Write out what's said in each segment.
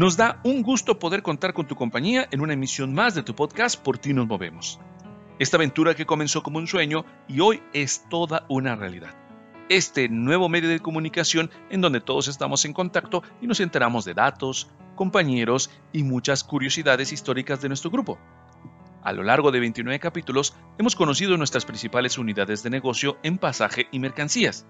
Nos da un gusto poder contar con tu compañía en una emisión más de tu podcast Por ti nos movemos. Esta aventura que comenzó como un sueño y hoy es toda una realidad. Este nuevo medio de comunicación en donde todos estamos en contacto y nos enteramos de datos, compañeros y muchas curiosidades históricas de nuestro grupo. A lo largo de 29 capítulos hemos conocido nuestras principales unidades de negocio en pasaje y mercancías.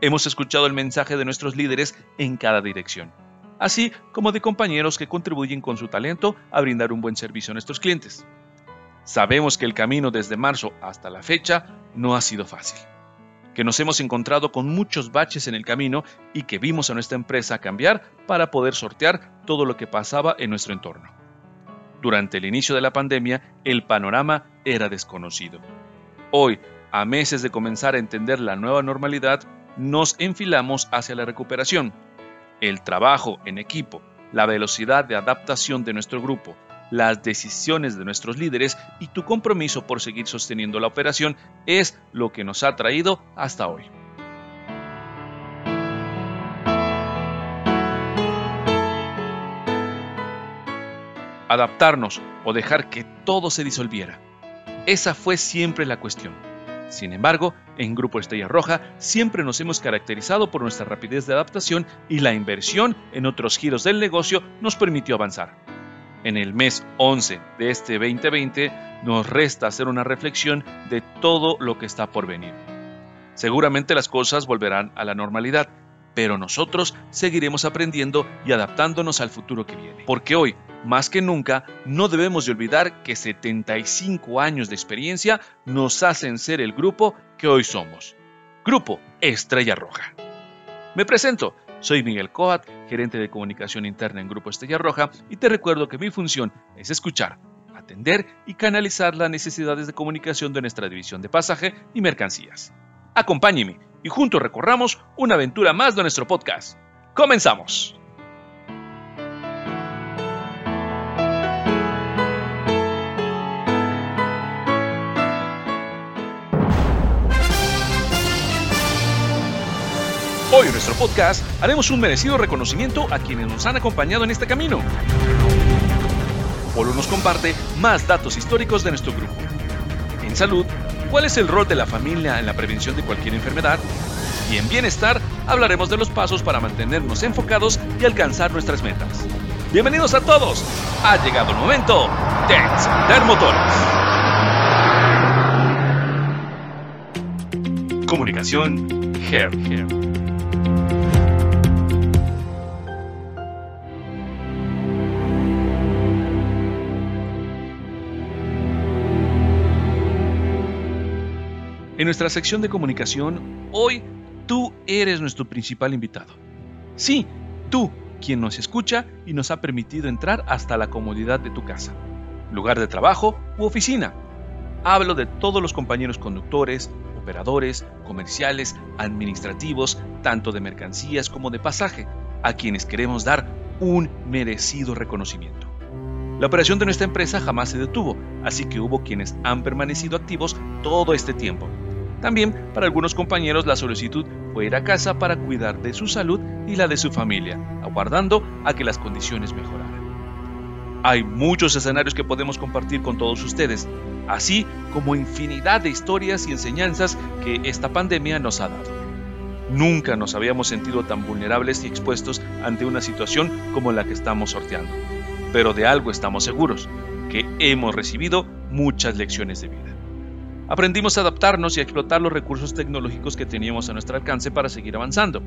Hemos escuchado el mensaje de nuestros líderes en cada dirección, así como de compañeros que contribuyen con su talento a brindar un buen servicio a nuestros clientes. Sabemos que el camino desde marzo hasta la fecha no ha sido fácil, que nos hemos encontrado con muchos baches en el camino y que vimos a nuestra empresa cambiar para poder sortear todo lo que pasaba en nuestro entorno. Durante el inicio de la pandemia, el panorama era desconocido. Hoy, a meses de comenzar a entender la nueva normalidad, nos enfilamos hacia la recuperación. El trabajo en equipo, la velocidad de adaptación de nuestro grupo, las decisiones de nuestros líderes y tu compromiso por seguir sosteniendo la operación es lo que nos ha traído hasta hoy. adaptarnos o dejar que todo se disolviera. Esa fue siempre la cuestión. Sin embargo, en Grupo Estrella Roja siempre nos hemos caracterizado por nuestra rapidez de adaptación y la inversión en otros giros del negocio nos permitió avanzar. En el mes 11 de este 2020 nos resta hacer una reflexión de todo lo que está por venir. Seguramente las cosas volverán a la normalidad, pero nosotros seguiremos aprendiendo y adaptándonos al futuro que viene. Porque hoy, más que nunca, no debemos de olvidar que 75 años de experiencia nos hacen ser el grupo que hoy somos. Grupo Estrella Roja. Me presento, soy Miguel Coat, gerente de comunicación interna en Grupo Estrella Roja, y te recuerdo que mi función es escuchar, atender y canalizar las necesidades de comunicación de nuestra división de pasaje y mercancías. Acompáñeme y juntos recorramos una aventura más de nuestro podcast. ¡Comenzamos! Hoy en nuestro podcast haremos un merecido reconocimiento a quienes nos han acompañado en este camino. Polo nos comparte más datos históricos de nuestro grupo. En salud, cuál es el rol de la familia en la prevención de cualquier enfermedad. Y en bienestar hablaremos de los pasos para mantenernos enfocados y alcanzar nuestras metas. Bienvenidos a todos. Ha llegado el momento de encender motores. Comunicación Hair. En nuestra sección de comunicación, hoy tú eres nuestro principal invitado. Sí, tú, quien nos escucha y nos ha permitido entrar hasta la comodidad de tu casa, lugar de trabajo u oficina. Hablo de todos los compañeros conductores, operadores, comerciales, administrativos, tanto de mercancías como de pasaje, a quienes queremos dar un merecido reconocimiento. La operación de nuestra empresa jamás se detuvo, así que hubo quienes han permanecido activos todo este tiempo también para algunos compañeros la solicitud fue ir a casa para cuidar de su salud y la de su familia, aguardando a que las condiciones mejoraran. Hay muchos escenarios que podemos compartir con todos ustedes, así como infinidad de historias y enseñanzas que esta pandemia nos ha dado. Nunca nos habíamos sentido tan vulnerables y expuestos ante una situación como la que estamos sorteando. Pero de algo estamos seguros, que hemos recibido muchas lecciones de vida. Aprendimos a adaptarnos y a explotar los recursos tecnológicos que teníamos a nuestro alcance para seguir avanzando.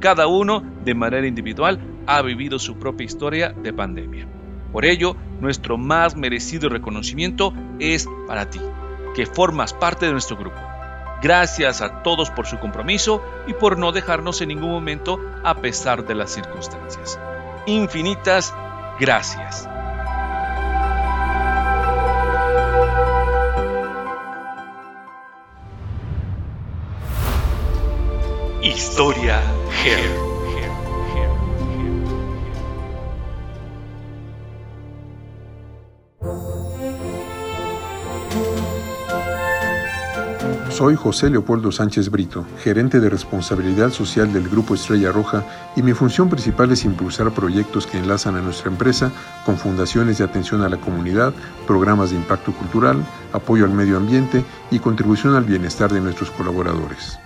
Cada uno, de manera individual, ha vivido su propia historia de pandemia. Por ello, nuestro más merecido reconocimiento es para ti, que formas parte de nuestro grupo. Gracias a todos por su compromiso y por no dejarnos en ningún momento a pesar de las circunstancias. Infinitas gracias. Historia Her. Soy José Leopoldo Sánchez Brito, gerente de responsabilidad social del Grupo Estrella Roja y mi función principal es impulsar proyectos que enlazan a nuestra empresa con fundaciones de atención a la comunidad, programas de impacto cultural, apoyo al medio ambiente y contribución al bienestar de nuestros colaboradores.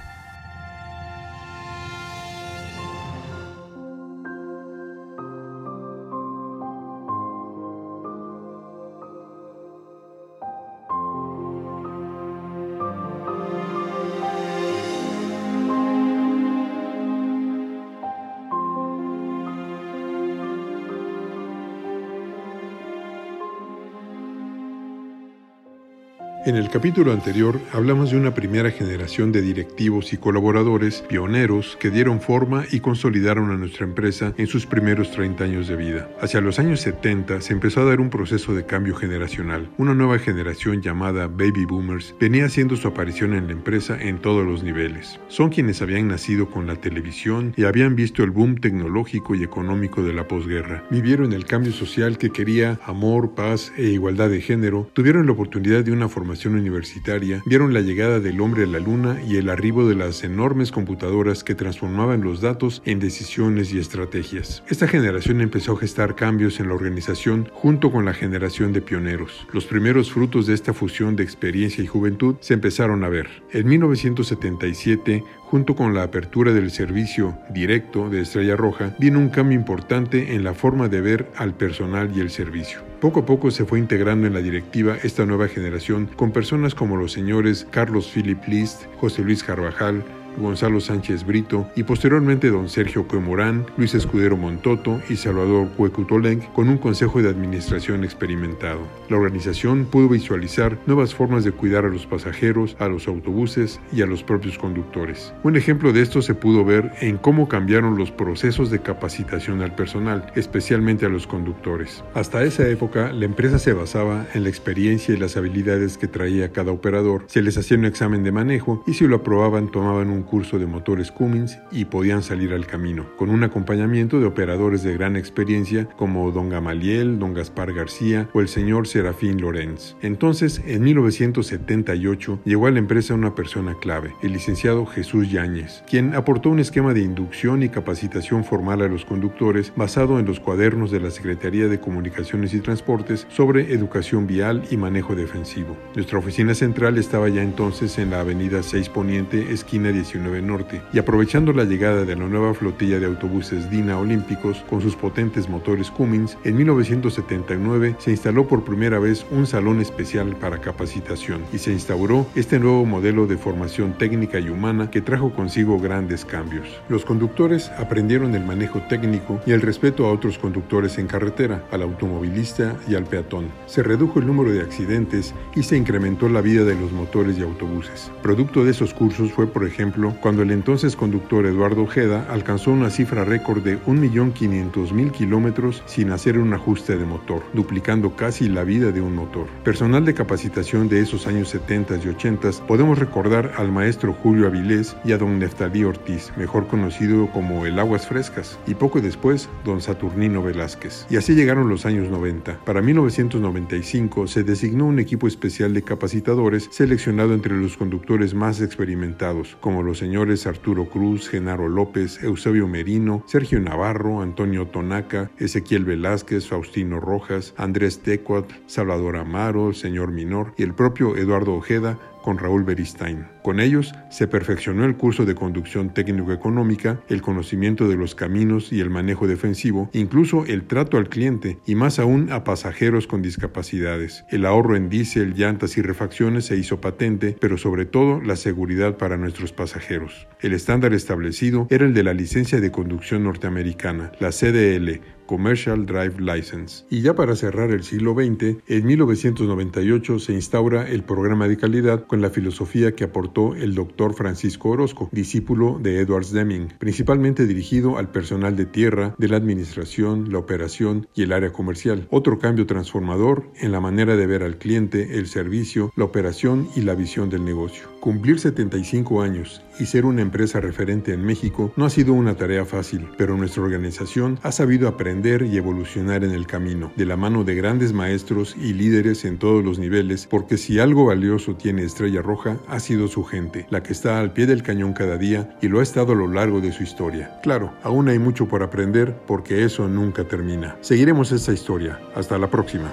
En el capítulo anterior hablamos de una primera generación de directivos y colaboradores pioneros que dieron forma y consolidaron a nuestra empresa en sus primeros 30 años de vida. Hacia los años 70 se empezó a dar un proceso de cambio generacional. Una nueva generación llamada Baby Boomers venía haciendo su aparición en la empresa en todos los niveles. Son quienes habían nacido con la televisión y habían visto el boom tecnológico y económico de la posguerra. Vivieron el cambio social que quería amor, paz e igualdad de género. Tuvieron la oportunidad de una formación universitaria vieron la llegada del hombre a la luna y el arribo de las enormes computadoras que transformaban los datos en decisiones y estrategias. Esta generación empezó a gestar cambios en la organización junto con la generación de pioneros. Los primeros frutos de esta fusión de experiencia y juventud se empezaron a ver. En 1977, junto con la apertura del servicio directo de Estrella Roja, vino un cambio importante en la forma de ver al personal y el servicio. Poco a poco se fue integrando en la directiva esta nueva generación con personas como los señores Carlos Philip List, José Luis Carvajal, Gonzalo Sánchez Brito y posteriormente don Sergio Cuemorán, Luis Escudero Montoto y Salvador Cuecutolenc con un consejo de administración experimentado. La organización pudo visualizar nuevas formas de cuidar a los pasajeros, a los autobuses y a los propios conductores. Un ejemplo de esto se pudo ver en cómo cambiaron los procesos de capacitación al personal, especialmente a los conductores. Hasta esa época, la empresa se basaba en la experiencia y las habilidades que traía cada operador, se les hacía un examen de manejo y si lo aprobaban tomaban un curso de motores Cummins y podían salir al camino, con un acompañamiento de operadores de gran experiencia como don Gamaliel, don Gaspar García o el señor Serafín Lorenz. Entonces, en 1978, llegó a la empresa una persona clave, el licenciado Jesús Yáñez, quien aportó un esquema de inducción y capacitación formal a los conductores basado en los cuadernos de la Secretaría de Comunicaciones y Transportes sobre educación vial y manejo defensivo. Nuestra oficina central estaba ya entonces en la avenida 6 Poniente, esquina 18 Norte, y aprovechando la llegada de la nueva flotilla de autobuses Dina Olímpicos con sus potentes motores Cummins, en 1979 se instaló por primera vez un salón especial para capacitación y se instauró este nuevo modelo de formación técnica y humana que trajo consigo grandes cambios. Los conductores aprendieron el manejo técnico y el respeto a otros conductores en carretera, al automovilista y al peatón. Se redujo el número de accidentes y se incrementó la vida de los motores y autobuses. Producto de esos cursos fue, por ejemplo, cuando el entonces conductor Eduardo Ojeda alcanzó una cifra récord de 1.500.000 kilómetros sin hacer un ajuste de motor, duplicando casi la vida de un motor. Personal de capacitación de esos años 70 y 80 podemos recordar al maestro Julio Avilés y a don Neftalí Ortiz, mejor conocido como el Aguas Frescas, y poco después don Saturnino Velázquez. Y así llegaron los años 90. Para 1995 se designó un equipo especial de capacitadores seleccionado entre los conductores más experimentados, como los señores Arturo Cruz, Genaro López, Eusebio Merino, Sergio Navarro, Antonio Tonaca, Ezequiel Velázquez, Faustino Rojas, Andrés Tecuat, Salvador Amaro, el señor Minor y el propio Eduardo Ojeda con Raúl Beristain. Con ellos se perfeccionó el curso de conducción técnico-económica, el conocimiento de los caminos y el manejo defensivo, incluso el trato al cliente y más aún a pasajeros con discapacidades. El ahorro en diésel, llantas y refacciones se hizo patente, pero sobre todo la seguridad para nuestros pasajeros. El estándar establecido era el de la licencia de conducción norteamericana, la CDL, Commercial Drive License. Y ya para cerrar el siglo XX, en 1998 se instaura el programa de calidad con la filosofía que aportó el doctor Francisco Orozco, discípulo de Edwards Deming, principalmente dirigido al personal de tierra, de la administración, la operación y el área comercial. Otro cambio transformador en la manera de ver al cliente, el servicio, la operación y la visión del negocio. Cumplir 75 años y ser una empresa referente en México no ha sido una tarea fácil, pero nuestra organización ha sabido aprender y evolucionar en el camino, de la mano de grandes maestros y líderes en todos los niveles, porque si algo valioso tiene Estrella Roja, ha sido su gente, la que está al pie del cañón cada día y lo ha estado a lo largo de su historia. Claro, aún hay mucho por aprender porque eso nunca termina. Seguiremos esta historia. Hasta la próxima.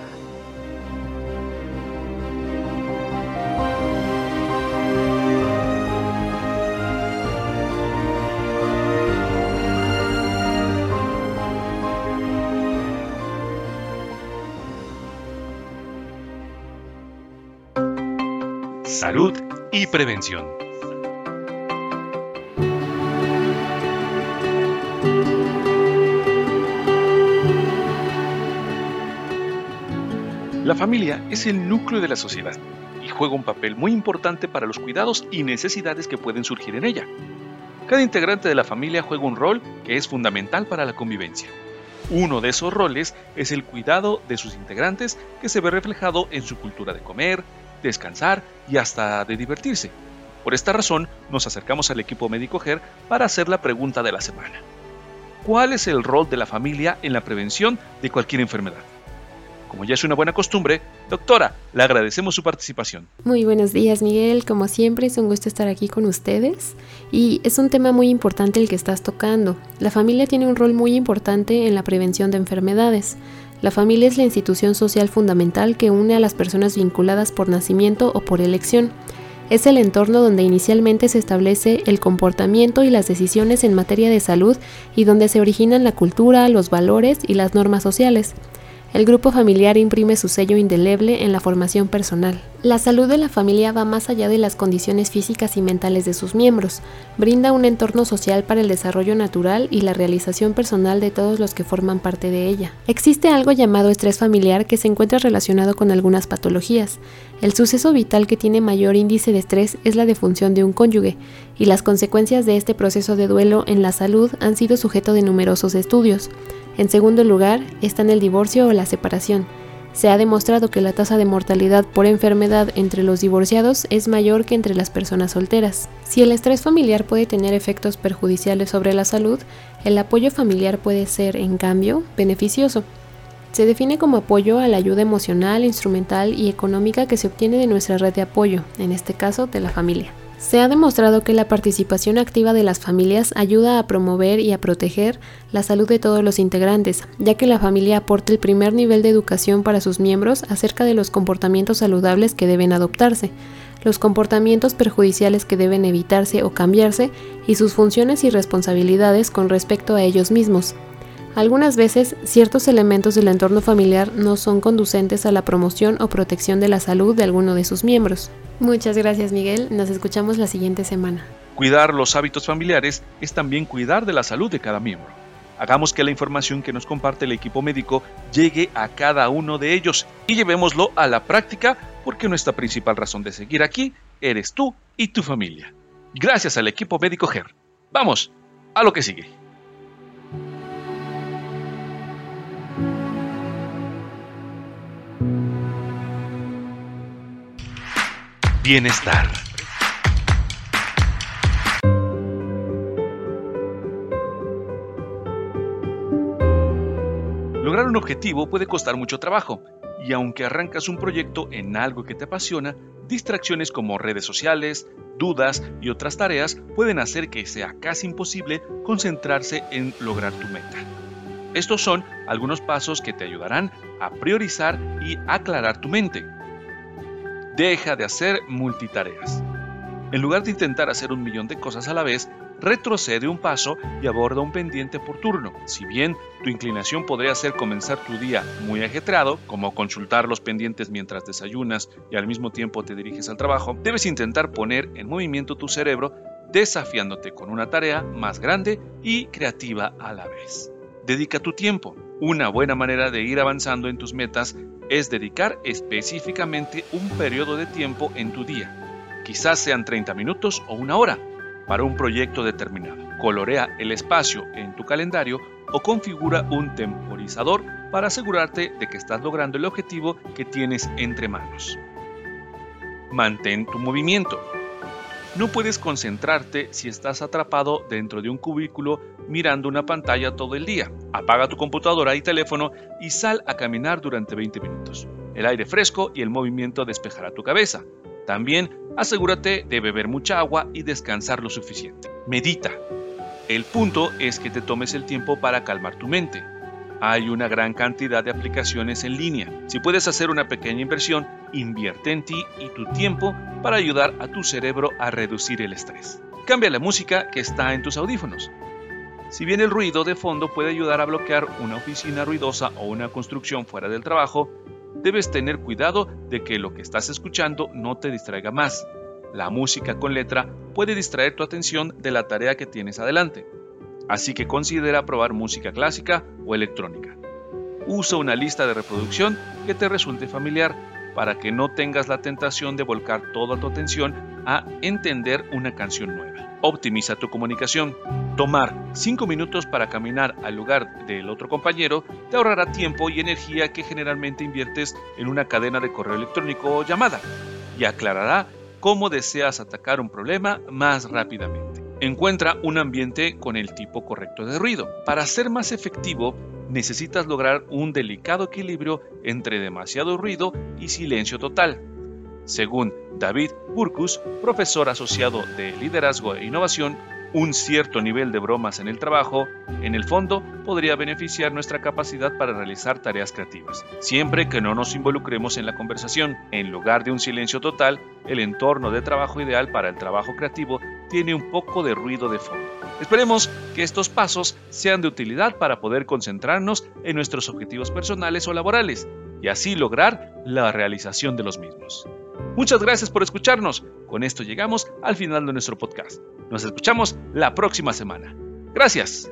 Prevención. La familia es el núcleo de la sociedad y juega un papel muy importante para los cuidados y necesidades que pueden surgir en ella. Cada integrante de la familia juega un rol que es fundamental para la convivencia. Uno de esos roles es el cuidado de sus integrantes que se ve reflejado en su cultura de comer, descansar y hasta de divertirse. Por esta razón, nos acercamos al equipo médico GER para hacer la pregunta de la semana. ¿Cuál es el rol de la familia en la prevención de cualquier enfermedad? Como ya es una buena costumbre, doctora, le agradecemos su participación. Muy buenos días, Miguel. Como siempre, es un gusto estar aquí con ustedes. Y es un tema muy importante el que estás tocando. La familia tiene un rol muy importante en la prevención de enfermedades. La familia es la institución social fundamental que une a las personas vinculadas por nacimiento o por elección. Es el entorno donde inicialmente se establece el comportamiento y las decisiones en materia de salud y donde se originan la cultura, los valores y las normas sociales. El grupo familiar imprime su sello indeleble en la formación personal. La salud de la familia va más allá de las condiciones físicas y mentales de sus miembros, brinda un entorno social para el desarrollo natural y la realización personal de todos los que forman parte de ella. Existe algo llamado estrés familiar que se encuentra relacionado con algunas patologías. El suceso vital que tiene mayor índice de estrés es la defunción de un cónyuge, y las consecuencias de este proceso de duelo en la salud han sido sujeto de numerosos estudios. En segundo lugar, están el divorcio o la separación. Se ha demostrado que la tasa de mortalidad por enfermedad entre los divorciados es mayor que entre las personas solteras. Si el estrés familiar puede tener efectos perjudiciales sobre la salud, el apoyo familiar puede ser, en cambio, beneficioso. Se define como apoyo a la ayuda emocional, instrumental y económica que se obtiene de nuestra red de apoyo, en este caso de la familia. Se ha demostrado que la participación activa de las familias ayuda a promover y a proteger la salud de todos los integrantes, ya que la familia aporta el primer nivel de educación para sus miembros acerca de los comportamientos saludables que deben adoptarse, los comportamientos perjudiciales que deben evitarse o cambiarse y sus funciones y responsabilidades con respecto a ellos mismos. Algunas veces, ciertos elementos del entorno familiar no son conducentes a la promoción o protección de la salud de alguno de sus miembros. Muchas gracias Miguel, nos escuchamos la siguiente semana. Cuidar los hábitos familiares es también cuidar de la salud de cada miembro. Hagamos que la información que nos comparte el equipo médico llegue a cada uno de ellos y llevémoslo a la práctica porque nuestra principal razón de seguir aquí eres tú y tu familia. Gracias al equipo médico GER. Vamos, a lo que sigue. Bienestar. Lograr un objetivo puede costar mucho trabajo, y aunque arrancas un proyecto en algo que te apasiona, distracciones como redes sociales, dudas y otras tareas pueden hacer que sea casi imposible concentrarse en lograr tu meta. Estos son algunos pasos que te ayudarán a priorizar y aclarar tu mente. Deja de hacer multitareas. En lugar de intentar hacer un millón de cosas a la vez, retrocede un paso y aborda un pendiente por turno. Si bien tu inclinación podría ser comenzar tu día muy ajetreado, como consultar los pendientes mientras desayunas y al mismo tiempo te diriges al trabajo, debes intentar poner en movimiento tu cerebro desafiándote con una tarea más grande y creativa a la vez. Dedica tu tiempo. Una buena manera de ir avanzando en tus metas es dedicar específicamente un periodo de tiempo en tu día. Quizás sean 30 minutos o una hora para un proyecto determinado. Colorea el espacio en tu calendario o configura un temporizador para asegurarte de que estás logrando el objetivo que tienes entre manos. Mantén tu movimiento. No puedes concentrarte si estás atrapado dentro de un cubículo mirando una pantalla todo el día. Apaga tu computadora y teléfono y sal a caminar durante 20 minutos. El aire fresco y el movimiento despejará tu cabeza. También asegúrate de beber mucha agua y descansar lo suficiente. Medita. El punto es que te tomes el tiempo para calmar tu mente. Hay una gran cantidad de aplicaciones en línea. Si puedes hacer una pequeña inversión, invierte en ti y tu tiempo para ayudar a tu cerebro a reducir el estrés. Cambia la música que está en tus audífonos. Si bien el ruido de fondo puede ayudar a bloquear una oficina ruidosa o una construcción fuera del trabajo, debes tener cuidado de que lo que estás escuchando no te distraiga más. La música con letra puede distraer tu atención de la tarea que tienes adelante, así que considera probar música clásica o electrónica. Usa una lista de reproducción que te resulte familiar para que no tengas la tentación de volcar toda tu atención a entender una canción nueva. Optimiza tu comunicación. Tomar 5 minutos para caminar al lugar del otro compañero te ahorrará tiempo y energía que generalmente inviertes en una cadena de correo electrónico o llamada y aclarará cómo deseas atacar un problema más rápidamente. Encuentra un ambiente con el tipo correcto de ruido. Para ser más efectivo, necesitas lograr un delicado equilibrio entre demasiado ruido y silencio total. Según David Burkus, profesor asociado de liderazgo e innovación, un cierto nivel de bromas en el trabajo, en el fondo, podría beneficiar nuestra capacidad para realizar tareas creativas, siempre que no nos involucremos en la conversación. En lugar de un silencio total, el entorno de trabajo ideal para el trabajo creativo tiene un poco de ruido de fondo. Esperemos que estos pasos sean de utilidad para poder concentrarnos en nuestros objetivos personales o laborales y así lograr la realización de los mismos. Muchas gracias por escucharnos. Con esto llegamos al final de nuestro podcast. Nos escuchamos la próxima semana. Gracias.